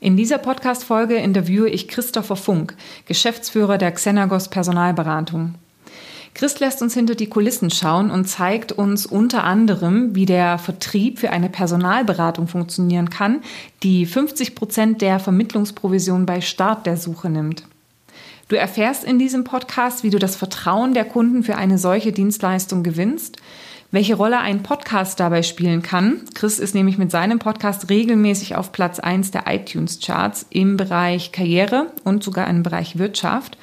In dieser Podcast-Folge interviewe ich Christopher Funk, Geschäftsführer der Xenagos Personalberatung. Christ lässt uns hinter die Kulissen schauen und zeigt uns unter anderem, wie der Vertrieb für eine Personalberatung funktionieren kann, die 50 Prozent der Vermittlungsprovision bei Start der Suche nimmt. Du erfährst in diesem Podcast, wie du das Vertrauen der Kunden für eine solche Dienstleistung gewinnst, welche Rolle ein Podcast dabei spielen kann. Chris ist nämlich mit seinem Podcast regelmäßig auf Platz 1 der iTunes-Charts im Bereich Karriere und sogar im Bereich Wirtschaft.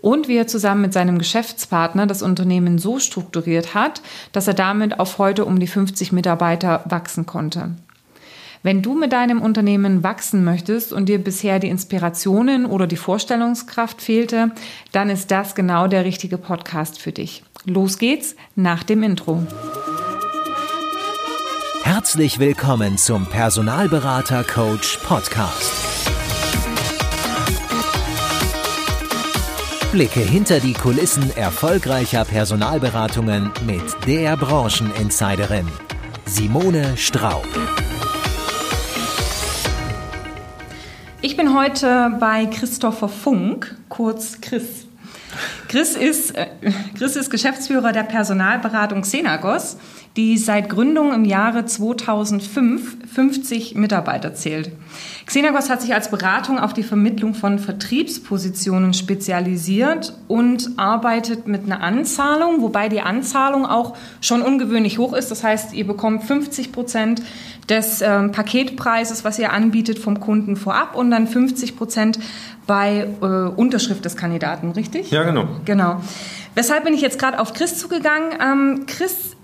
Und wie er zusammen mit seinem Geschäftspartner das Unternehmen so strukturiert hat, dass er damit auf heute um die 50 Mitarbeiter wachsen konnte. Wenn du mit deinem Unternehmen wachsen möchtest und dir bisher die Inspirationen oder die Vorstellungskraft fehlte, dann ist das genau der richtige Podcast für dich. Los geht's nach dem Intro. Herzlich willkommen zum Personalberater Coach Podcast. Blicke hinter die Kulissen erfolgreicher Personalberatungen mit der Brancheninsiderin Simone Straub. Ich bin heute bei Christopher Funk, kurz Chris. Chris ist, äh, Chris ist Geschäftsführer der Personalberatung Xenagos, die seit Gründung im Jahre 2005 50 Mitarbeiter zählt. Xenagos hat sich als Beratung auf die Vermittlung von Vertriebspositionen spezialisiert und arbeitet mit einer Anzahlung, wobei die Anzahlung auch schon ungewöhnlich hoch ist. Das heißt, ihr bekommt 50 Prozent des ähm, Paketpreises, was ihr anbietet, vom Kunden vorab und dann 50 Prozent bei äh, Unterschrift des Kandidaten, richtig? Ja, genau. Genau. Weshalb bin ich jetzt gerade auf Chris zugegangen? Ähm, Chris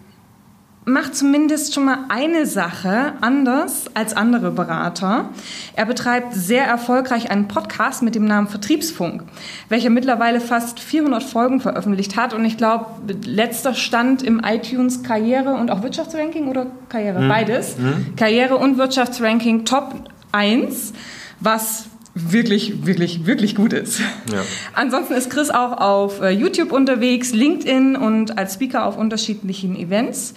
macht zumindest schon mal eine Sache anders als andere Berater. Er betreibt sehr erfolgreich einen Podcast mit dem Namen Vertriebsfunk, welcher mittlerweile fast 400 Folgen veröffentlicht hat und ich glaube, letzter Stand im iTunes Karriere und auch Wirtschaftsranking oder Karriere, mhm. beides. Mhm. Karriere und Wirtschaftsranking Top 1, was wirklich, wirklich, wirklich gut ist. Ja. Ansonsten ist Chris auch auf äh, YouTube unterwegs, LinkedIn und als Speaker auf unterschiedlichen Events.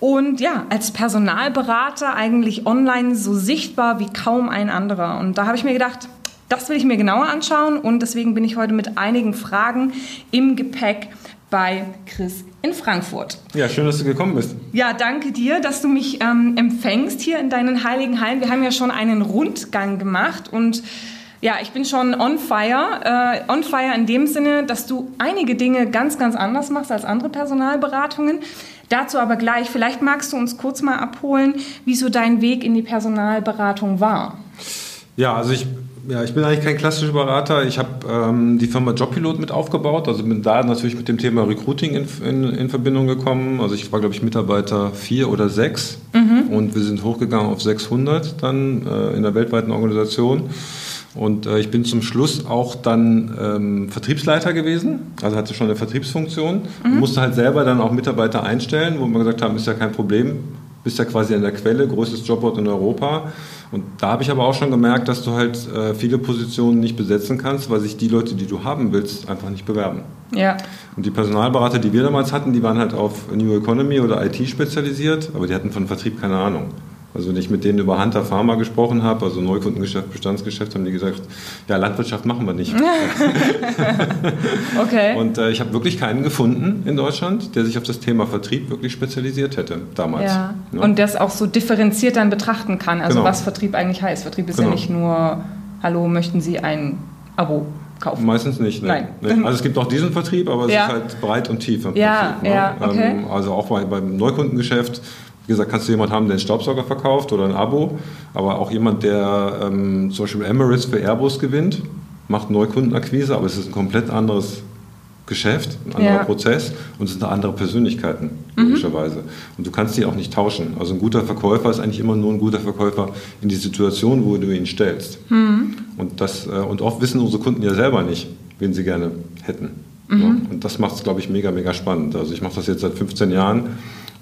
Und ja, als Personalberater eigentlich online so sichtbar wie kaum ein anderer. Und da habe ich mir gedacht, das will ich mir genauer anschauen und deswegen bin ich heute mit einigen Fragen im Gepäck bei Chris in Frankfurt. Ja, schön, dass du gekommen bist. Ja, danke dir, dass du mich ähm, empfängst hier in deinen heiligen Hallen. Wir haben ja schon einen Rundgang gemacht und ja, ich bin schon on fire. Äh, on fire in dem Sinne, dass du einige Dinge ganz, ganz anders machst als andere Personalberatungen. Dazu aber gleich, vielleicht magst du uns kurz mal abholen, wieso dein Weg in die Personalberatung war. Ja, also ich, ja, ich bin eigentlich kein klassischer Berater. Ich habe ähm, die Firma Jobpilot mit aufgebaut, also bin da natürlich mit dem Thema Recruiting in, in, in Verbindung gekommen. Also ich war, glaube ich, Mitarbeiter vier oder sechs mhm. und wir sind hochgegangen auf 600 dann äh, in der weltweiten Organisation. Und äh, ich bin zum Schluss auch dann ähm, Vertriebsleiter gewesen, also hatte schon eine Vertriebsfunktion. Mhm. Musste halt selber dann auch Mitarbeiter einstellen, wo wir gesagt haben, ist ja kein Problem, bist ja quasi an der Quelle, größtes Jobboard in Europa. Und da habe ich aber auch schon gemerkt, dass du halt äh, viele Positionen nicht besetzen kannst, weil sich die Leute, die du haben willst, einfach nicht bewerben. Ja. Und die Personalberater, die wir damals hatten, die waren halt auf New Economy oder IT spezialisiert, aber die hatten von Vertrieb keine Ahnung. Also wenn ich mit denen über Hunter Pharma gesprochen habe, also Neukundengeschäft, Bestandsgeschäft, haben die gesagt, ja, Landwirtschaft machen wir nicht. okay. Und äh, ich habe wirklich keinen gefunden in Deutschland, der sich auf das Thema Vertrieb wirklich spezialisiert hätte damals. Ja. ja. Und das auch so differenziert dann betrachten kann, also genau. was Vertrieb eigentlich heißt. Vertrieb ist genau. ja nicht nur, hallo, möchten Sie ein Abo kaufen? Meistens nicht. Ne? Nein. Also es gibt auch diesen Vertrieb, aber es ja. ist halt breit und tief im ja, Prinzip. Ne? Ja, okay. Ähm, also auch bei, beim Neukundengeschäft wie gesagt, kannst du jemanden haben, der einen Staubsauger verkauft oder ein Abo, aber auch jemand, der ähm, zum Beispiel Emirates für Airbus gewinnt, macht Neukundenakquise, aber es ist ein komplett anderes Geschäft, ein anderer ja. Prozess und es sind andere Persönlichkeiten, mhm. logischerweise. Mhm. Und du kannst die auch nicht tauschen. Also ein guter Verkäufer ist eigentlich immer nur ein guter Verkäufer in die Situation, wo du ihn stellst. Mhm. Und, das, äh, und oft wissen unsere Kunden ja selber nicht, wen sie gerne hätten. Mhm. Ja? Und das macht es, glaube ich, mega, mega spannend. Also ich mache das jetzt seit 15 Jahren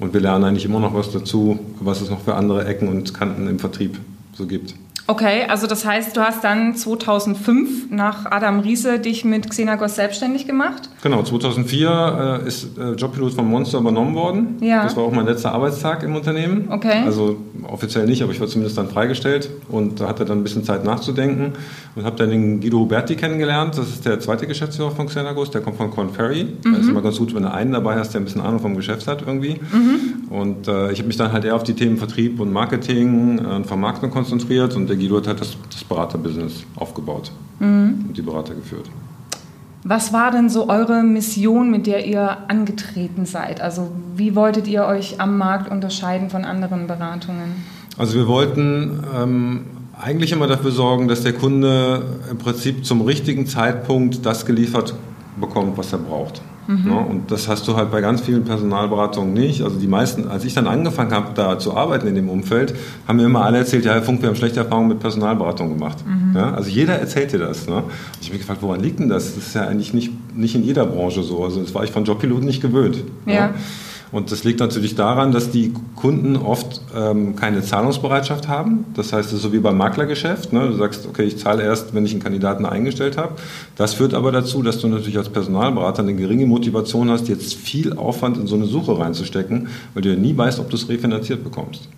und wir lernen eigentlich immer noch was dazu, was es noch für andere Ecken und Kanten im Vertrieb so gibt. Okay, also das heißt, du hast dann 2005 nach Adam Riese dich mit Xenagos selbstständig gemacht? Genau, 2004 äh, ist äh, Jobpilot von Monster übernommen worden. Ja. Das war auch mein letzter Arbeitstag im Unternehmen. Okay. Also offiziell nicht, aber ich war zumindest dann freigestellt und hatte dann ein bisschen Zeit nachzudenken und habe dann den Guido Huberti kennengelernt. Das ist der zweite Geschäftsführer von Xenagos, der kommt von Corn Ferry. Mhm. Da ist immer ganz gut, wenn du einen dabei hast, der ein bisschen Ahnung vom Geschäft hat irgendwie. Mhm. Und äh, ich habe mich dann halt eher auf die Themen Vertrieb und Marketing und Vermarktung konzentriert und der Guido hat halt das, das Beraterbusiness aufgebaut mhm. und die Berater geführt. Was war denn so eure Mission, mit der ihr angetreten seid? Also wie wolltet ihr euch am Markt unterscheiden von anderen Beratungen? Also wir wollten ähm, eigentlich immer dafür sorgen, dass der Kunde im Prinzip zum richtigen Zeitpunkt das geliefert bekommt, was er braucht. Mhm. Ja, und das hast du halt bei ganz vielen Personalberatungen nicht. Also die meisten, als ich dann angefangen habe, da zu arbeiten in dem Umfeld, haben mir immer alle erzählt, ja, Herr Funk, wir haben schlechte Erfahrungen mit Personalberatung gemacht. Mhm. Ja, also jeder erzählt dir das. Ne? Ich habe mich gefragt, woran liegt denn das? Das ist ja eigentlich nicht, nicht in jeder Branche so. Also das war ich von Jobpiloten nicht gewöhnt. Ja. ja. Und das liegt natürlich daran, dass die Kunden oft ähm, keine Zahlungsbereitschaft haben. Das heißt, es ist so wie beim Maklergeschäft. Ne? Du sagst, okay, ich zahle erst, wenn ich einen Kandidaten eingestellt habe. Das führt aber dazu, dass du natürlich als Personalberater eine geringe Motivation hast, jetzt viel Aufwand in so eine Suche reinzustecken, weil du ja nie weißt, ob du es refinanziert bekommst.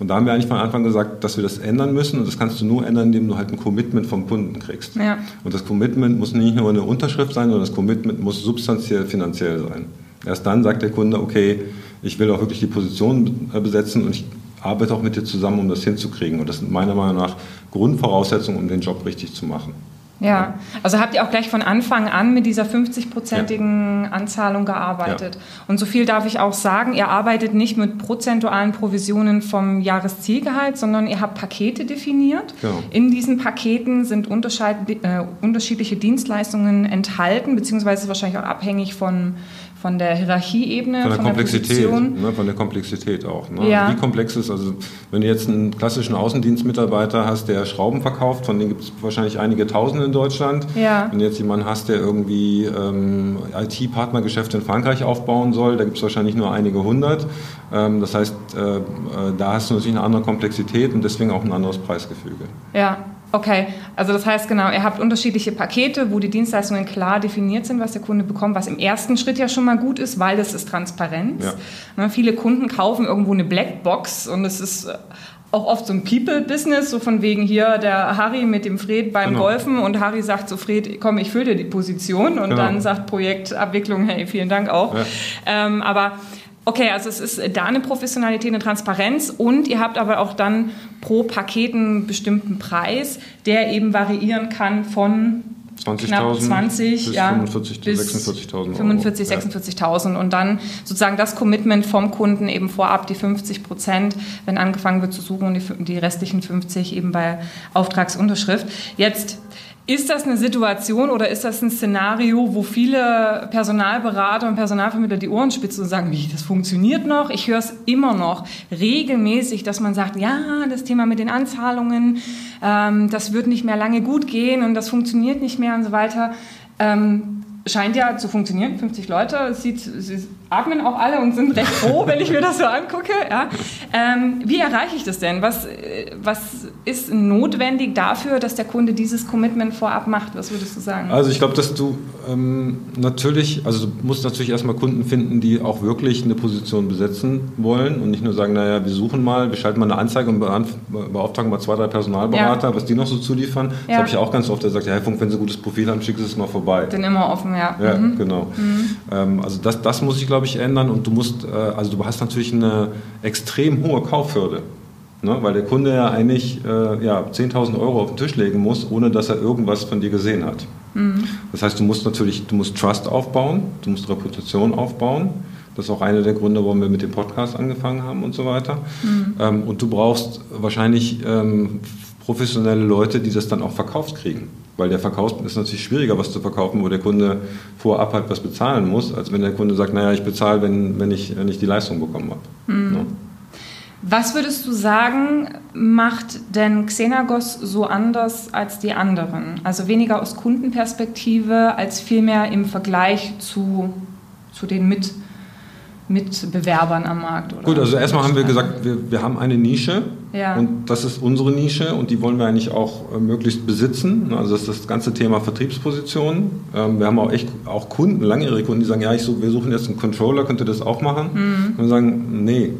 Und da haben wir eigentlich von Anfang gesagt, dass wir das ändern müssen. Und das kannst du nur ändern, indem du halt ein Commitment vom Kunden kriegst. Ja. Und das Commitment muss nicht nur eine Unterschrift sein, sondern das Commitment muss substanziell finanziell sein. Erst dann sagt der Kunde, okay, ich will auch wirklich die Position besetzen und ich arbeite auch mit dir zusammen, um das hinzukriegen. Und das sind meiner Meinung nach Grundvoraussetzungen, um den Job richtig zu machen. Ja, also habt ihr auch gleich von Anfang an mit dieser 50-prozentigen ja. Anzahlung gearbeitet. Ja. Und so viel darf ich auch sagen, ihr arbeitet nicht mit prozentualen Provisionen vom Jahreszielgehalt, sondern ihr habt Pakete definiert. Genau. In diesen Paketen sind äh, unterschiedliche Dienstleistungen enthalten, beziehungsweise wahrscheinlich auch abhängig von von der Hierarchieebene, von der von Komplexität, der ne, von der Komplexität auch. Ne? Ja. Wie komplex ist, also wenn du jetzt einen klassischen Außendienstmitarbeiter hast, der Schrauben verkauft, von denen gibt es wahrscheinlich einige Tausend in Deutschland. Ja. Wenn du jetzt jemanden hast, der irgendwie ähm, IT-Partnergeschäfte in Frankreich aufbauen soll, da gibt es wahrscheinlich nur einige hundert. Ähm, das heißt, äh, äh, da hast du natürlich eine andere Komplexität und deswegen auch ein anderes Preisgefüge. Ja, Okay, also das heißt genau, ihr habt unterschiedliche Pakete, wo die Dienstleistungen klar definiert sind, was der Kunde bekommt, was im ersten Schritt ja schon mal gut ist, weil das ist Transparenz. Ja. Ne, viele Kunden kaufen irgendwo eine Blackbox und es ist auch oft so ein People-Business, so von wegen hier der Harry mit dem Fred beim genau. Golfen und Harry sagt zu Fred, komm, ich fülle dir die Position und genau. dann sagt Projektabwicklung, hey, vielen Dank auch. Ja. Ähm, aber Okay, also es ist da eine Professionalität, eine Transparenz und ihr habt aber auch dann pro Paket einen bestimmten Preis, der eben variieren kann von 20 knapp 20 bis ja, 45 46.000 45 46.000 und dann sozusagen das Commitment vom Kunden eben vorab die 50 Prozent, wenn angefangen wird zu suchen und die, die restlichen 50 eben bei Auftragsunterschrift. Jetzt ist das eine Situation oder ist das ein Szenario, wo viele Personalberater und Personalvermittler die Ohren spitzen und sagen, wie, das funktioniert noch? Ich höre es immer noch regelmäßig, dass man sagt, ja, das Thema mit den Anzahlungen, ähm, das wird nicht mehr lange gut gehen und das funktioniert nicht mehr und so weiter. Ähm, scheint ja zu funktionieren. 50 Leute, sieht, sie atmen auch alle und sind recht froh, wenn ich mir das so angucke. Ja. Ähm, wie erreiche ich das denn? Was, was ist notwendig dafür, dass der Kunde dieses Commitment vorab macht? Was würdest du sagen? Also ich glaube, dass du ähm, natürlich, also du musst natürlich erstmal Kunden finden, die auch wirklich eine Position besetzen wollen und nicht nur sagen, naja, wir suchen mal, wir schalten mal eine Anzeige und beauftragen mal zwei, drei Personalberater, ja. was die noch so zuliefern. Das ja. habe ich auch ganz oft, der sagt, ja, Herr Funk, wenn Sie ein gutes Profil haben, schicken Sie es mal vorbei. Bin immer offen ja. Ja, mhm. genau. Mhm. Ähm, also das, das muss ich, glaube ich, ändern und du musst, äh, also du hast natürlich eine extrem hohe Kaufhürde. Ne? Weil der Kunde ja eigentlich äh, ja, 10.000 Euro auf den Tisch legen muss, ohne dass er irgendwas von dir gesehen hat. Mhm. Das heißt, du musst natürlich, du musst Trust aufbauen, du musst Reputation aufbauen. Das ist auch einer der Gründe, warum wir mit dem Podcast angefangen haben und so weiter. Mhm. Ähm, und du brauchst wahrscheinlich ähm, professionelle Leute, die das dann auch verkauft kriegen. Weil der Verkauf ist natürlich schwieriger, was zu verkaufen, wo der Kunde vorab halt was bezahlen muss, als wenn der Kunde sagt, naja, ich bezahle, wenn, wenn, ich, wenn ich die Leistung bekommen habe. Mhm. Ja. Was würdest du sagen, macht denn Xenagos so anders als die anderen? Also weniger aus Kundenperspektive, als vielmehr im Vergleich zu, zu den Mit Mitbewerbern am Markt? Oder? Gut, also erstmal haben wir gesagt, wir, wir haben eine Nische ja. und das ist unsere Nische und die wollen wir eigentlich auch äh, möglichst besitzen. Also das ist das ganze Thema Vertriebspositionen. Ähm, wir haben auch echt auch Kunden, langjährige Kunden, die sagen, ja, ich so, wir suchen jetzt einen Controller, könnt ihr das auch machen? Mhm. Und wir sagen, nee,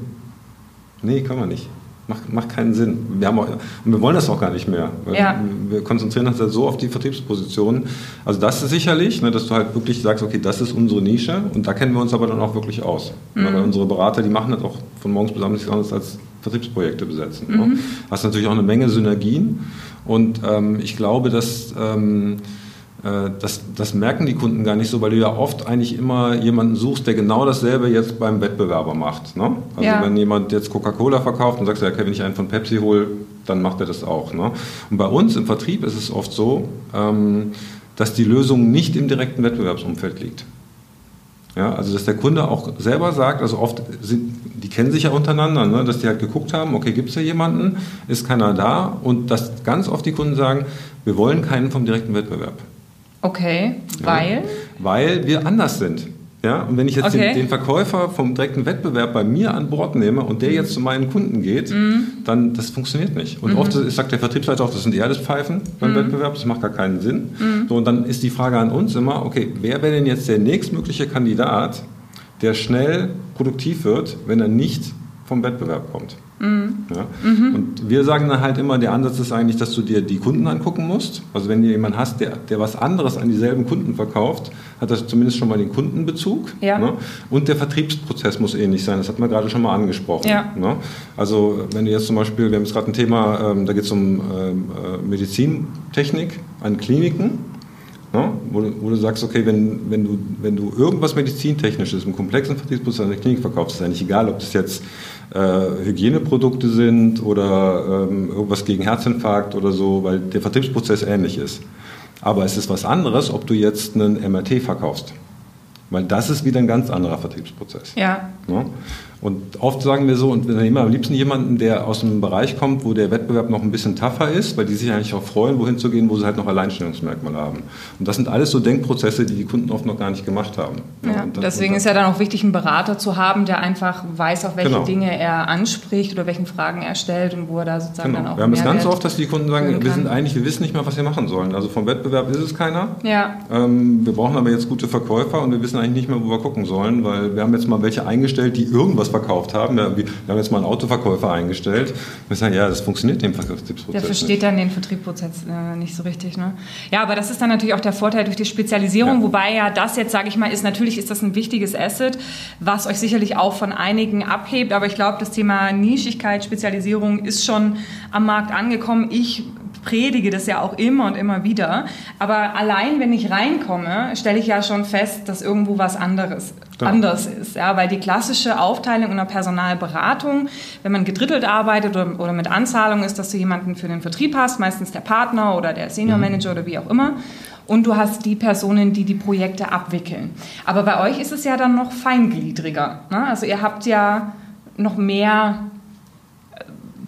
nee, kann man nicht. Macht, macht keinen Sinn. Wir haben auch, und wir wollen das auch gar nicht mehr. Ja. Wir konzentrieren uns halt so auf die Vertriebspositionen. Also das ist sicherlich, ne, dass du halt wirklich sagst, okay, das ist unsere Nische und da kennen wir uns aber dann auch wirklich aus. Mhm. Weil unsere Berater, die machen das auch von morgens bis abends nichts anderes als Vertriebsprojekte besetzen. Mhm. Ne? Hast natürlich auch eine Menge Synergien und ähm, ich glaube, dass... Ähm, äh, das, das, merken die Kunden gar nicht so, weil du ja oft eigentlich immer jemanden suchst, der genau dasselbe jetzt beim Wettbewerber macht. Ne? Also ja. wenn jemand jetzt Coca-Cola verkauft und sagst, ja, wenn ich einen von Pepsi hole, dann macht er das auch. Ne? Und bei uns im Vertrieb ist es oft so, ähm, dass die Lösung nicht im direkten Wettbewerbsumfeld liegt. Ja, also dass der Kunde auch selber sagt, also oft sind, die kennen sich ja untereinander, ne, dass die halt geguckt haben, okay, gibt es hier jemanden, ist keiner da und dass ganz oft die Kunden sagen, wir wollen keinen vom direkten Wettbewerb. Okay, weil? Weil wir anders sind. Ja, und wenn ich jetzt okay. den, den, Verkäufer vom direkten Wettbewerb bei mir an Bord nehme und der jetzt zu meinen Kunden geht, mhm. dann das funktioniert nicht. Und mhm. oft sagt der Vertriebsleiter auch, das sind eher das Pfeifen beim mhm. Wettbewerb, das macht gar keinen Sinn. Mhm. So, und dann ist die Frage an uns immer, okay, wer wäre denn jetzt der nächstmögliche Kandidat, der schnell produktiv wird, wenn er nicht vom Wettbewerb kommt? Mhm. Ja? Mhm. Und wir sagen dann halt immer, der Ansatz ist eigentlich, dass du dir die Kunden angucken musst. Also wenn du jemanden hast, der, der was anderes an dieselben Kunden verkauft, hat das zumindest schon mal den Kundenbezug. Ja. Ne? Und der Vertriebsprozess muss ähnlich sein. Das hat man gerade schon mal angesprochen. Ja. Ne? Also wenn du jetzt zum Beispiel, wir haben jetzt gerade ein Thema, ähm, da geht es um ähm, äh, Medizintechnik an Kliniken. Ne? Wo, du, wo, du, sagst, okay, wenn, wenn, du, wenn du irgendwas medizintechnisches im komplexen Vertriebsprozess an der Klinik verkaufst, ist eigentlich egal, ob das jetzt äh, Hygieneprodukte sind oder ähm, irgendwas gegen Herzinfarkt oder so, weil der Vertriebsprozess ähnlich ist. Aber es ist was anderes, ob du jetzt einen MRT verkaufst. Weil das ist wieder ein ganz anderer Vertriebsprozess. Ja. Ne? Und oft sagen wir so, und wir nehmen am liebsten jemanden, der aus einem Bereich kommt, wo der Wettbewerb noch ein bisschen tougher ist, weil die sich eigentlich auch freuen, wohin zu gehen, wo sie halt noch Alleinstellungsmerkmale haben. Und das sind alles so Denkprozesse, die die Kunden oft noch gar nicht gemacht haben. Ja, dann, deswegen ist ja dann auch wichtig, einen Berater zu haben, der einfach weiß, auf welche genau. Dinge er anspricht oder welchen Fragen er stellt und wo er da sozusagen genau. dann auch Wir haben es ganz oft, dass die Kunden sagen, wir sind eigentlich, wir wissen nicht mehr, was wir machen sollen. Also vom Wettbewerb ist es keiner. Ja. Ähm, wir brauchen aber jetzt gute Verkäufer und wir wissen eigentlich nicht mehr, wo wir gucken sollen, weil wir haben jetzt mal welche eingestellt, die irgendwas verkauft haben. Wir, wir haben jetzt mal einen Autoverkäufer eingestellt. Wir sagen, ja, das funktioniert im Vertriebsprozess. Der versteht nicht. dann den Vertriebsprozess äh, nicht so richtig. Ne? Ja, aber das ist dann natürlich auch der Vorteil durch die Spezialisierung, ja. wobei ja das jetzt, sage ich mal, ist natürlich ist das ein wichtiges Asset, was euch sicherlich auch von einigen abhebt. Aber ich glaube, das Thema Nischigkeit, Spezialisierung ist schon am Markt angekommen. Ich predige das ja auch immer und immer wieder. Aber allein, wenn ich reinkomme, stelle ich ja schon fest, dass irgendwo was anderes ja. anders ist. Ja, weil die klassische Aufteilung in der Personalberatung, wenn man gedrittelt arbeitet oder, oder mit Anzahlung ist, dass du jemanden für den Vertrieb hast, meistens der Partner oder der Senior mhm. Manager mhm. oder wie auch immer. Und du hast die Personen, die die Projekte abwickeln. Aber bei euch ist es ja dann noch feingliedriger. Ne? Also ihr habt ja noch mehr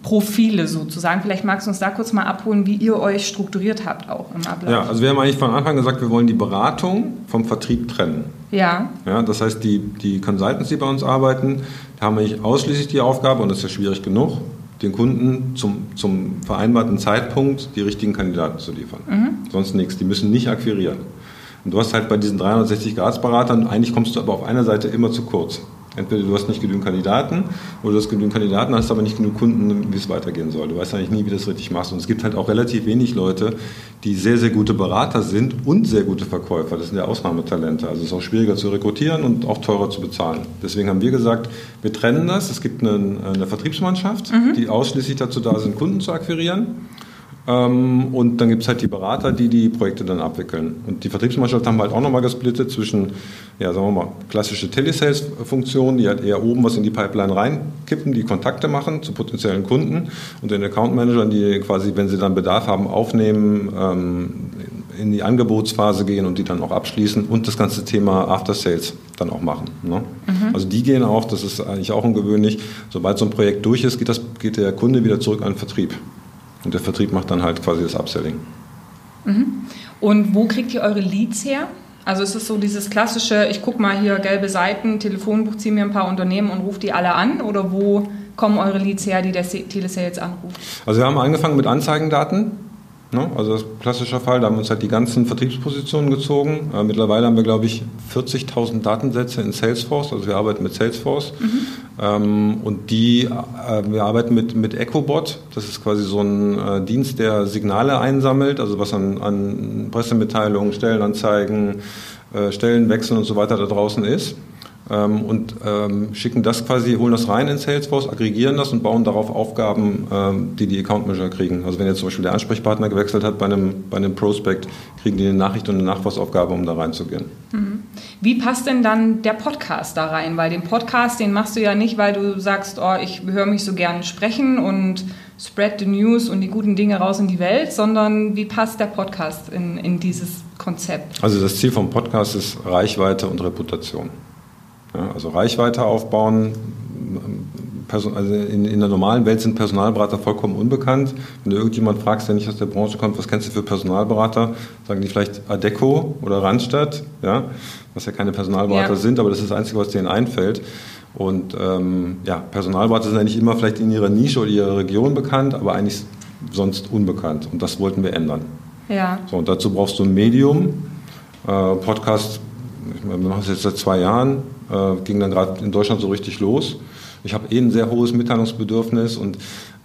Profile sozusagen. Vielleicht magst du uns da kurz mal abholen, wie ihr euch strukturiert habt auch im Ablauf. Ja, also wir haben eigentlich von Anfang gesagt, wir wollen die Beratung vom Vertrieb trennen. Ja. ja das heißt, die, die Consultants, die bei uns arbeiten, haben eigentlich ausschließlich die Aufgabe, und das ist ja schwierig genug, den Kunden zum, zum vereinbarten Zeitpunkt die richtigen Kandidaten zu liefern. Mhm. Sonst nichts. Die müssen nicht akquirieren. Und du hast halt bei diesen 360-Grad-Beratern, eigentlich kommst du aber auf einer Seite immer zu kurz. Entweder du hast nicht genügend Kandidaten oder du hast genügend Kandidaten, hast aber nicht genug Kunden, wie es weitergehen soll. Du weißt eigentlich nie, wie du das richtig machst. Und es gibt halt auch relativ wenig Leute, die sehr, sehr gute Berater sind und sehr gute Verkäufer. Das sind ja Ausnahmetalente. Also es ist auch schwieriger zu rekrutieren und auch teurer zu bezahlen. Deswegen haben wir gesagt, wir trennen das. Es gibt eine, eine Vertriebsmannschaft, mhm. die ausschließlich dazu da sind, Kunden zu akquirieren. Ähm, und dann gibt es halt die Berater, die die Projekte dann abwickeln. Und die Vertriebsmannschaft haben halt auch nochmal gesplittet zwischen, ja, sagen wir mal, klassische Telesales-Funktionen, die halt eher oben was in die Pipeline reinkippen, die Kontakte machen zu potenziellen Kunden und den Account Managern, die quasi, wenn sie dann Bedarf haben, aufnehmen, ähm, in die Angebotsphase gehen und die dann auch abschließen und das ganze Thema After Sales dann auch machen. Ne? Mhm. Also die gehen auch, das ist eigentlich auch ungewöhnlich, sobald so ein Projekt durch ist, geht, das, geht der Kunde wieder zurück an den Vertrieb. Und der Vertrieb macht dann halt quasi das Upselling. Mhm. Und wo kriegt ihr eure Leads her? Also es ist so dieses klassische, ich gucke mal hier gelbe Seiten, Telefonbuch, ziehe mir ein paar Unternehmen und rufe die alle an oder wo kommen eure Leads her, die der Telesales anruft? Also wir haben angefangen mit Anzeigendaten. Ne? Also klassischer Fall, da haben wir uns halt die ganzen Vertriebspositionen gezogen. Äh, mittlerweile haben wir, glaube ich, 40.000 Datensätze in Salesforce, also wir arbeiten mit Salesforce. Mhm. Ähm, und die, äh, wir arbeiten mit, mit EchoBot, das ist quasi so ein äh, Dienst, der Signale einsammelt, also was an, an Pressemitteilungen, Stellenanzeigen, äh, Stellenwechseln und so weiter da draußen ist ähm, und ähm, schicken das quasi, holen das rein in Salesforce, aggregieren das und bauen darauf Aufgaben, ähm, die die Account Manager kriegen. Also wenn jetzt zum Beispiel der Ansprechpartner gewechselt hat bei einem, bei einem Prospect, kriegen die eine Nachricht und eine Nachfassaufgabe, um da reinzugehen. Mhm. Wie passt denn dann der Podcast da rein? Weil den Podcast, den machst du ja nicht, weil du sagst, oh, ich höre mich so gern sprechen und spread the news und die guten Dinge raus in die Welt, sondern wie passt der Podcast in, in dieses Konzept? Also das Ziel vom Podcast ist Reichweite und Reputation. Ja, also Reichweite aufbauen. Also in, in, der normalen Welt sind Personalberater vollkommen unbekannt. Wenn du irgendjemand fragst, der nicht aus der Branche kommt, was kennst du für Personalberater, sagen die vielleicht Adeco oder Randstadt, ja, was ja keine Personalberater ja. sind, aber das ist das Einzige, was denen einfällt. Und ähm, ja, Personalberater sind eigentlich immer vielleicht in ihrer Nische oder ihrer Region bekannt, aber eigentlich sonst unbekannt. Und das wollten wir ändern. Ja. So, und dazu brauchst du ein Medium. Äh, Podcast, wir machen es jetzt seit zwei Jahren, äh, ging dann gerade in Deutschland so richtig los. Ich habe eh ein sehr hohes Mitteilungsbedürfnis und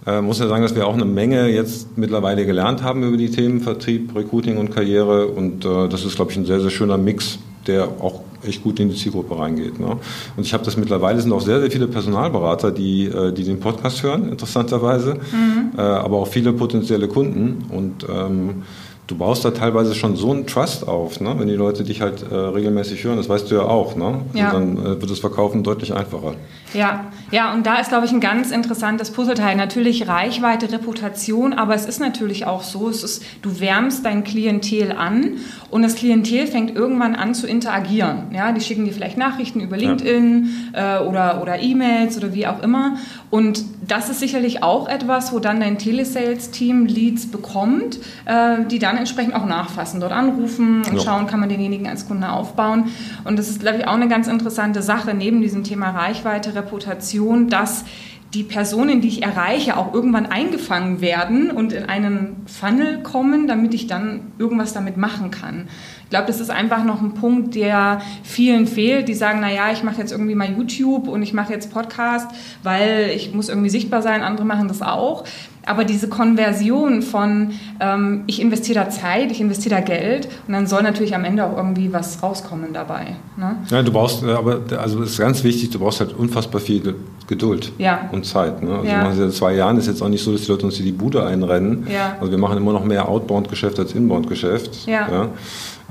äh, muss ja sagen, dass wir auch eine Menge jetzt mittlerweile gelernt haben über die Themen Vertrieb, Recruiting und Karriere und äh, das ist, glaube ich, ein sehr, sehr schöner Mix, der auch echt gut in die Zielgruppe reingeht. Ne? Und ich habe das mittlerweile, sind auch sehr, sehr viele Personalberater, die, äh, die den Podcast hören, interessanterweise, mhm. äh, aber auch viele potenzielle Kunden und ähm, du baust da teilweise schon so einen Trust auf, ne? wenn die Leute dich halt äh, regelmäßig hören, das weißt du ja auch. Ne? Ja. Und dann äh, wird das Verkaufen deutlich einfacher. Ja, ja, und da ist, glaube ich, ein ganz interessantes Puzzleteil. Natürlich Reichweite, Reputation, aber es ist natürlich auch so, es ist, du wärmst dein Klientel an und das Klientel fängt irgendwann an zu interagieren. Ja, die schicken dir vielleicht Nachrichten über LinkedIn ja. äh, oder, oder E-Mails oder wie auch immer. Und das ist sicherlich auch etwas, wo dann dein Telesales-Team Leads bekommt, äh, die dann entsprechend auch nachfassen, dort anrufen und ja. schauen, kann man denjenigen als Kunde aufbauen. Und das ist, glaube ich, auch eine ganz interessante Sache neben diesem Thema Reichweite, Reputation, dass die Personen, die ich erreiche, auch irgendwann eingefangen werden und in einen Funnel kommen, damit ich dann irgendwas damit machen kann. Ich glaube, das ist einfach noch ein Punkt, der vielen fehlt, die sagen, naja, ich mache jetzt irgendwie mal YouTube und ich mache jetzt Podcast, weil ich muss irgendwie sichtbar sein, andere machen das auch. Aber diese Konversion von, ähm, ich investiere da Zeit, ich investiere da Geld und dann soll natürlich am Ende auch irgendwie was rauskommen dabei. Ne? Ja, du brauchst, aber also das ist ganz wichtig, du brauchst halt unfassbar viel Geduld ja. und Zeit. Ne? Also ja. wir machen seit zwei Jahren, ist jetzt auch nicht so, dass die Leute uns hier die Bude einrennen. Ja. Also wir machen immer noch mehr Outbound-Geschäft als Inbound-Geschäft.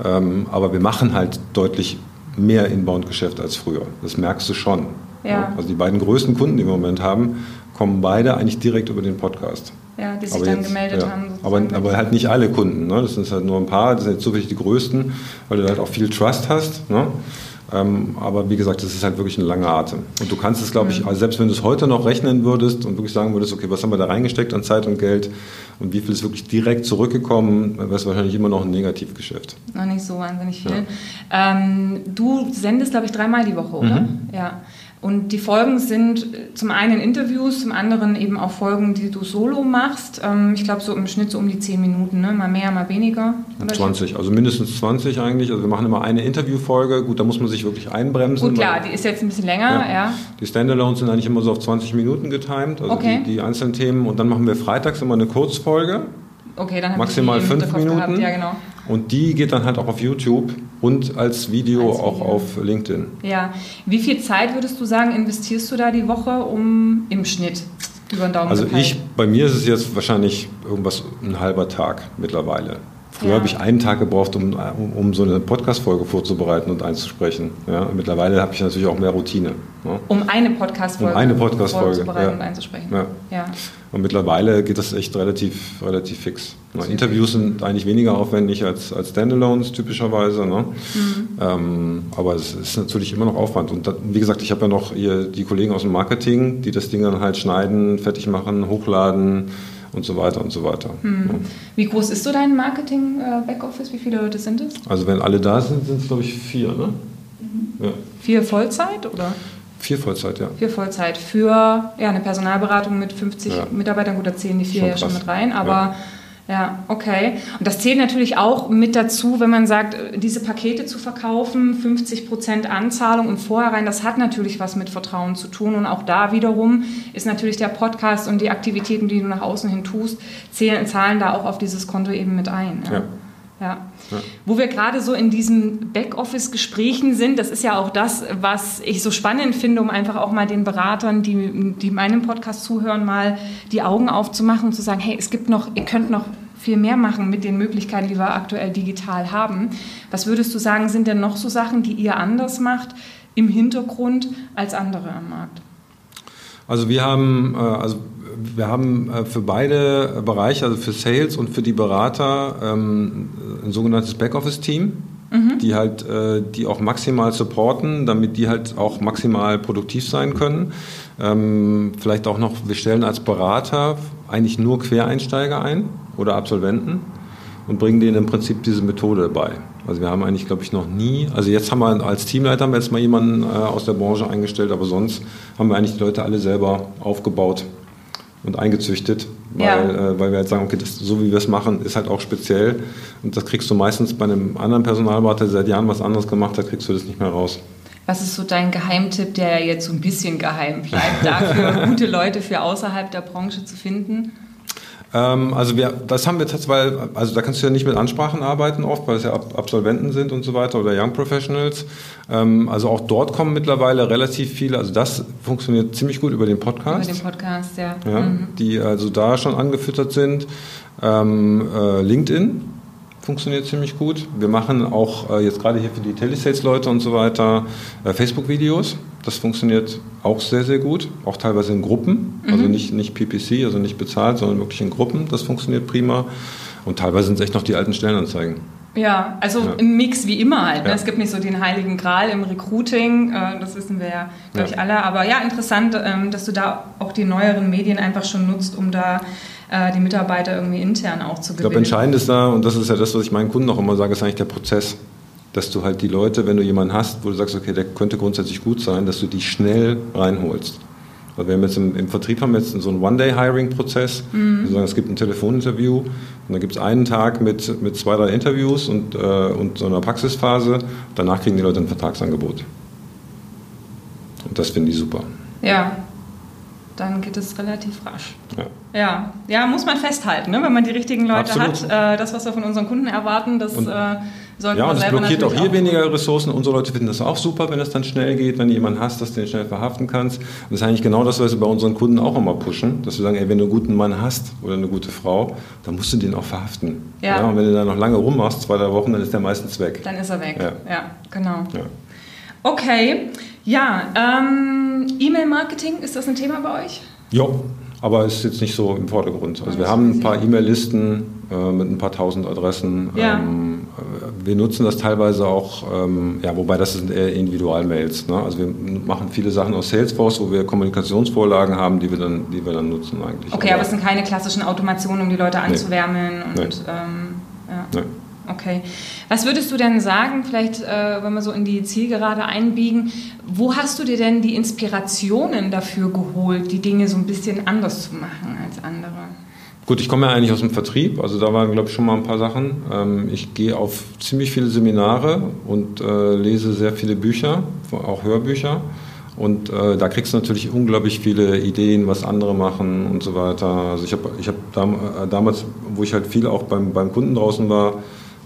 Ähm, aber wir machen halt deutlich mehr Inbound-Geschäft als früher. Das merkst du schon. Ja. Also die beiden größten Kunden, die wir im Moment haben, kommen beide eigentlich direkt über den Podcast. Ja, die sich aber dann jetzt, gemeldet ja, haben. Aber, aber, halt nicht alle Kunden. Ne? Das sind halt nur ein paar, das sind jetzt zufällig die größten, weil du halt auch viel Trust hast. Ne? Ähm, aber wie gesagt, das ist halt wirklich ein langer Atem. Und du kannst es, glaube ich, mhm. also selbst wenn du es heute noch rechnen würdest und wirklich sagen würdest, okay, was haben wir da reingesteckt an Zeit und Geld und wie viel ist wirklich direkt zurückgekommen, wäre es wahrscheinlich immer noch ein Negativgeschäft. Noch nicht so wahnsinnig viel. Ja. Ähm, du sendest, glaube ich, dreimal die Woche, oder? Mhm. Ja. Und die Folgen sind zum einen Interviews, zum anderen eben auch Folgen, die du solo machst. Ähm, ich glaube, so im Schnitt so um die 10 Minuten, ne? mal mehr, mal weniger. 20, also mindestens 20 eigentlich. Also wir machen immer eine Interviewfolge. Gut, da muss man sich wirklich einbremsen. Gut, klar, die ist jetzt ein bisschen länger, ja. ja. Die Standalones sind eigentlich immer so auf 20 Minuten getimed, also okay. die, die einzelnen Themen. Und dann machen wir freitags immer eine Kurzfolge. Okay, dann maximal fünf Minuten. Ja, genau. Und die geht dann halt auch auf YouTube und als Video, als Video, auch auf LinkedIn. Ja. Wie viel Zeit würdest du sagen, investierst du da die Woche um im Schnitt? Über den Daumen also ich, bei mir ist es jetzt wahrscheinlich irgendwas ein halber Tag mittlerweile. Früher ja. habe ich einen Tag gebraucht, um, um, um so eine Podcast-Folge vorzubereiten und einzusprechen. Ja, mittlerweile habe ich natürlich auch mehr Routine. Ja. Um eine Podcast-Folge um Podcast vorzubereiten ja. und einzusprechen. Ja. Und mittlerweile geht das echt relativ, relativ fix. Ne? Interviews sind eigentlich weniger aufwendig als, als Standalones typischerweise. Ne? Mhm. Ähm, aber es ist natürlich immer noch Aufwand. Und da, wie gesagt, ich habe ja noch hier die Kollegen aus dem Marketing, die das Ding dann halt schneiden, fertig machen, hochladen und so weiter und so weiter. Hm. Ja. Wie groß ist so dein Marketing-Backoffice? Wie viele Leute sind es? Also wenn alle da sind, sind es glaube ich vier, ne? Mhm. Ja. Vier Vollzeit oder? Vier Vollzeit, ja. Vier Vollzeit. Für ja, eine Personalberatung mit 50 ja. Mitarbeitern, gut, da zählen die vier schon ja schon mit rein, aber ja, okay. Und das zählt natürlich auch mit dazu, wenn man sagt, diese Pakete zu verkaufen, 50 Prozent Anzahlung und vorherein, das hat natürlich was mit Vertrauen zu tun. Und auch da wiederum ist natürlich der Podcast und die Aktivitäten, die du nach außen hin tust, zählen, zahlen da auch auf dieses Konto eben mit ein. Ja. ja. Ja. Wo wir gerade so in diesen Backoffice-Gesprächen sind, das ist ja auch das, was ich so spannend finde, um einfach auch mal den Beratern, die, die meinem Podcast zuhören, mal die Augen aufzumachen und zu sagen, hey, es gibt noch, ihr könnt noch viel mehr machen mit den Möglichkeiten, die wir aktuell digital haben. Was würdest du sagen, sind denn noch so Sachen, die ihr anders macht im Hintergrund als andere am Markt? Also wir haben, äh, also wir haben äh, für beide Bereiche, also für Sales und für die Berater, ähm, ein sogenanntes Backoffice-Team, mhm. die halt, äh, die auch maximal supporten, damit die halt auch maximal produktiv sein können. Ähm, vielleicht auch noch, wir stellen als Berater eigentlich nur Quereinsteiger ein oder Absolventen und bringen denen im Prinzip diese Methode bei. Also wir haben eigentlich, glaube ich, noch nie, also jetzt haben wir als Teamleiter haben wir jetzt mal jemanden äh, aus der Branche eingestellt, aber sonst haben wir eigentlich die Leute alle selber aufgebaut und eingezüchtet, weil, ja. äh, weil wir halt sagen, okay, das, so wie wir es machen, ist halt auch speziell. Und das kriegst du meistens bei einem anderen Personalberater, der seit Jahren was anderes gemacht hat, kriegst du das nicht mehr raus. Was ist so dein Geheimtipp, der jetzt so ein bisschen geheim bleibt, dafür gute Leute für außerhalb der Branche zu finden? Ähm, also wir, das haben wir tatsächlich, also da kannst du ja nicht mit Ansprachen arbeiten oft, weil es ja Absolventen sind und so weiter oder Young Professionals. Ähm, also auch dort kommen mittlerweile relativ viele, also das funktioniert ziemlich gut über den Podcast. Über den Podcast, ja. ja mhm. Die also da schon angefüttert sind. Ähm, äh, LinkedIn funktioniert ziemlich gut. Wir machen auch äh, jetzt gerade hier für die Telesales-Leute und so weiter äh, Facebook-Videos. Das funktioniert auch sehr, sehr gut, auch teilweise in Gruppen, also mhm. also nicht, nicht PPC, also nicht bezahlt, sondern wirklich in Gruppen. Das funktioniert prima. Und teilweise sind es echt noch die alten Stellenanzeigen. Ja, also ja. im Mix wie immer halt. Ne? Ja. Es gibt nicht so den heiligen Gral im Recruiting, äh, das wissen wir ja, glaube ich, alle. Aber ja, interessant, ähm, dass du da auch die neueren Medien einfach schon nutzt, um da äh, die Mitarbeiter irgendwie intern auch zu gewinnen. Ich glaube, entscheidend ist da, und das ist ja das, was ich meinen Kunden auch immer sage, ist eigentlich der Prozess dass du halt die Leute, wenn du jemanden hast, wo du sagst, okay, der könnte grundsätzlich gut sein, dass du die schnell reinholst. Also wir haben jetzt im, im Vertrieb haben wir jetzt so einen One-Day-Hiring-Prozess. Mhm. Es gibt ein Telefoninterview und dann gibt es einen Tag mit, mit zwei, drei Interviews und, äh, und so einer Praxisphase. Danach kriegen die Leute ein Vertragsangebot. Und das finden die super. Ja, dann geht es relativ rasch. Ja, ja, ja muss man festhalten, ne? wenn man die richtigen Leute Absolut. hat. Äh, das, was wir von unseren Kunden erwarten, das äh, sollten ja, und es blockiert auch hier auch weniger Ressourcen. Unsere Leute finden das auch super, wenn es dann schnell geht, wenn du jemanden hast, dass du den schnell verhaften kannst. Und das ist eigentlich genau das, was wir bei unseren Kunden auch immer pushen, dass wir sagen, ey, wenn du einen guten Mann hast oder eine gute Frau, dann musst du den auch verhaften. Ja. ja und wenn du da noch lange rummachst, zwei, drei Wochen, dann ist der meistens weg. Dann ist er weg. Ja, ja genau. Ja. Okay, ja, ähm, E-Mail-Marketing, ist das ein Thema bei euch? Ja, aber ist jetzt nicht so im Vordergrund. Also wir haben ein paar E-Mail-Listen äh, mit ein paar tausend Adressen. Ja. Ähm, äh, wir nutzen das teilweise auch, ähm, ja, wobei das sind eher Individualmails. Ne? Also wir machen viele Sachen aus Salesforce, wo wir Kommunikationsvorlagen haben, die wir dann, die wir dann nutzen eigentlich. Okay, aber, es sind keine klassischen Automationen, um die Leute anzuwärmen nee. und nee. Ähm, ja. Nee. Okay. Was würdest du denn sagen, vielleicht, äh, wenn wir so in die Zielgerade einbiegen, wo hast du dir denn die Inspirationen dafür geholt, die Dinge so ein bisschen anders zu machen als andere? Gut, ich komme ja eigentlich aus dem Vertrieb, also da waren, glaube ich, schon mal ein paar Sachen. Ähm, ich gehe auf ziemlich viele Seminare und äh, lese sehr viele Bücher, auch Hörbücher. Und äh, da kriegst du natürlich unglaublich viele Ideen, was andere machen und so weiter. Also ich habe ich hab äh, damals, wo ich halt viel auch beim, beim Kunden draußen war,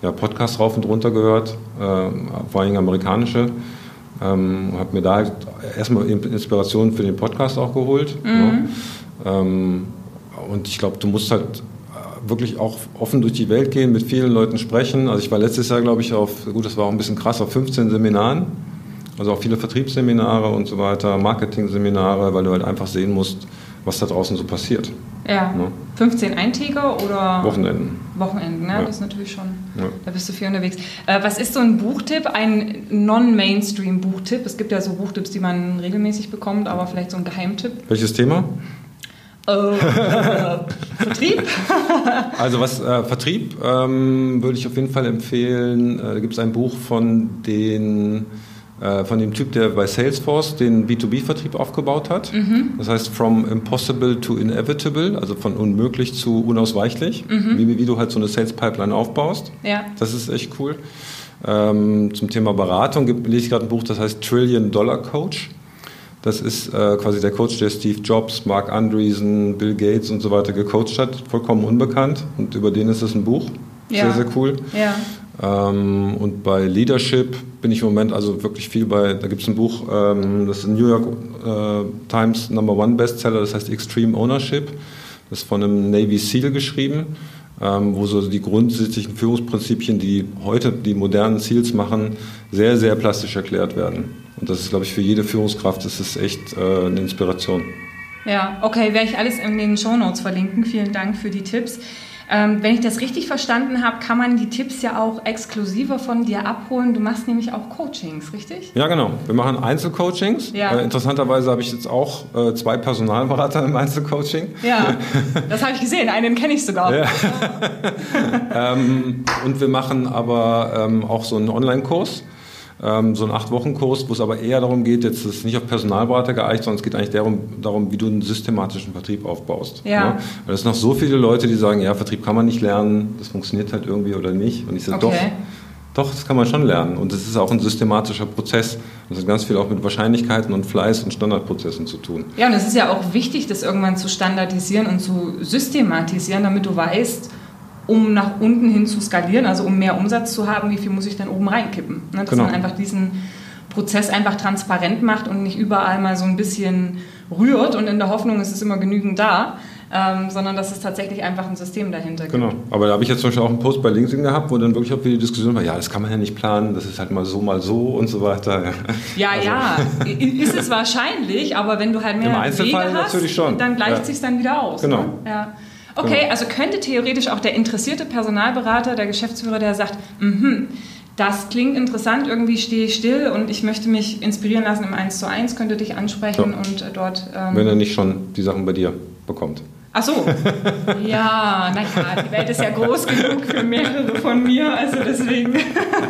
ja, Podcasts rauf und runter gehört, vor allem amerikanische. Ähm, habe mir da halt erstmal Inspiration für den Podcast auch geholt. Mhm. Ja. Ähm, und ich glaube, du musst halt äh, wirklich auch offen durch die Welt gehen, mit vielen Leuten sprechen. Also ich war letztes Jahr, glaube ich, auf, gut, das war auch ein bisschen krass, auf 15 Seminaren. Also auch viele Vertriebsseminare und so weiter, Marketing-Seminare, weil du halt einfach sehen musst, was da draußen so passiert. Ja. Ne? 15 Eintäger oder? Wochenenden. Wochenenden, ne? Ja. das ist natürlich schon, ja. da bist du viel unterwegs. Äh, was ist so ein Buchtipp, ein Non-Mainstream-Buchtipp? Es gibt ja so Buchtipps, die man regelmäßig bekommt, aber vielleicht so ein Geheimtipp. Welches Thema? Äh, Vertrieb? also was äh, Vertrieb ähm, würde ich auf jeden Fall empfehlen. Äh, da gibt es ein Buch von den äh, von dem Typ, der bei Salesforce den B2B-Vertrieb aufgebaut hat. Mhm. Das heißt From Impossible to Inevitable, also von unmöglich zu unausweichlich, mhm. wie, wie, du halt so eine Sales-Pipeline aufbaust. Ja. Das ist echt cool. Ähm, zum Thema Beratung lese ich gerade ein Buch, das heißt Trillion Dollar Coach. Das ist äh, quasi der Coach, der Steve Jobs, Mark Andreessen, Bill Gates und so weiter gecoacht hat. Vollkommen unbekannt. Und über den ist es ein Buch. Ja. Sehr, sehr cool. Ja. Ähm, und bei Leadership bin ich im Moment also wirklich viel bei, da gibt es ein Buch, ähm, das ist ein New York äh, Times Number One Bestseller, das heißt Extreme Ownership. Das ist von einem Navy SEAL geschrieben, ähm, wo so die grundsätzlichen Führungsprinzipien, die heute die modernen SEALs machen, sehr, sehr plastisch erklärt werden. Und das ist, glaube ich, für jede Führungskraft das ist echt äh, eine Inspiration. Ja, okay, werde ich alles in den Show Notes verlinken. Vielen Dank für die Tipps. Ähm, wenn ich das richtig verstanden habe, kann man die Tipps ja auch exklusiver von dir abholen. Du machst nämlich auch Coachings, richtig? Ja, genau. Wir machen Einzelcoachings. Ja. Äh, interessanterweise habe ich jetzt auch äh, zwei Personalberater im Einzelcoaching. Ja, das habe ich gesehen. Einen kenne ich sogar. Ja. ähm, und wir machen aber ähm, auch so einen Online-Kurs ähm, so einen Acht-Wochen-Kurs, wo es aber eher darum geht, jetzt ist es nicht auf Personalberater geeicht, sondern es geht eigentlich darum, darum wie du einen systematischen Vertrieb aufbaust. Ja. Ne? Weil es noch so viele Leute, die sagen, ja, Vertrieb kann man nicht lernen, das funktioniert halt irgendwie oder nicht. Und ich sage, okay. doch, doch, das kann man schon lernen. Und es ist auch ein systematischer Prozess. Das hat ganz viel auch mit Wahrscheinlichkeiten und Fleiß und Standardprozessen zu tun. Ja, und es ist ja auch wichtig, das irgendwann zu standardisieren und zu systematisieren, damit du weißt, um nach unten hin zu skalieren, also um mehr Umsatz zu haben, wie viel muss ich dann oben reinkippen? Ne? Dass genau. man einfach diesen Prozess einfach transparent macht und nicht überall mal so ein bisschen rührt und in der Hoffnung, es ist immer genügend da. Ähm, sondern dass es tatsächlich einfach ein System dahinter gibt. Genau, aber da habe ich jetzt zum Beispiel auch einen Post bei LinkedIn gehabt, wo dann wirklich auch wieder die Diskussion war, ja, das kann man ja nicht planen, das ist halt mal so, mal so und so weiter. Ja, ja, also. ja. ist es wahrscheinlich, aber wenn du halt mehr Im Einzelfall Wege hast, natürlich schon. dann gleicht ja. sich dann wieder aus. Genau. Ne? Ja. Okay, also könnte theoretisch auch der interessierte Personalberater, der Geschäftsführer, der sagt, mhm, das klingt interessant, irgendwie stehe ich still und ich möchte mich inspirieren lassen im 1 zu 1, könnte dich ansprechen ja. und äh, dort... Ähm Wenn er nicht schon die Sachen bei dir bekommt. Ach so. Ja, naja, die Welt ist ja groß genug für mehrere von mir, also deswegen.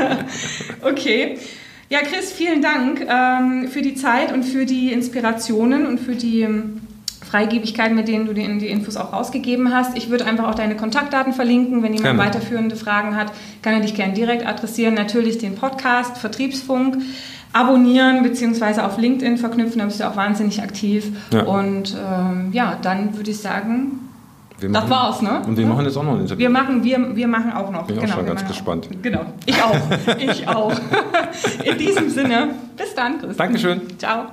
okay. Ja, Chris, vielen Dank ähm, für die Zeit und für die Inspirationen und für die ähm, Freigebigkeit, mit denen du die, die Infos auch rausgegeben hast. Ich würde einfach auch deine Kontaktdaten verlinken. Wenn jemand gerne. weiterführende Fragen hat, kann er dich gerne direkt adressieren. Natürlich den Podcast Vertriebsfunk abonnieren bzw. auf LinkedIn verknüpfen, da bist du auch wahnsinnig aktiv. Ja. Und ähm, ja, dann würde ich sagen, wir das war's, ne? Und wir ja? machen jetzt auch noch ein Interview. Wir machen, wir, wir machen auch noch. Bin genau, auch schon ganz gespannt. Auch. Genau, ich auch. ich auch. In diesem Sinne, bis dann, Chris. Dankeschön. Ciao.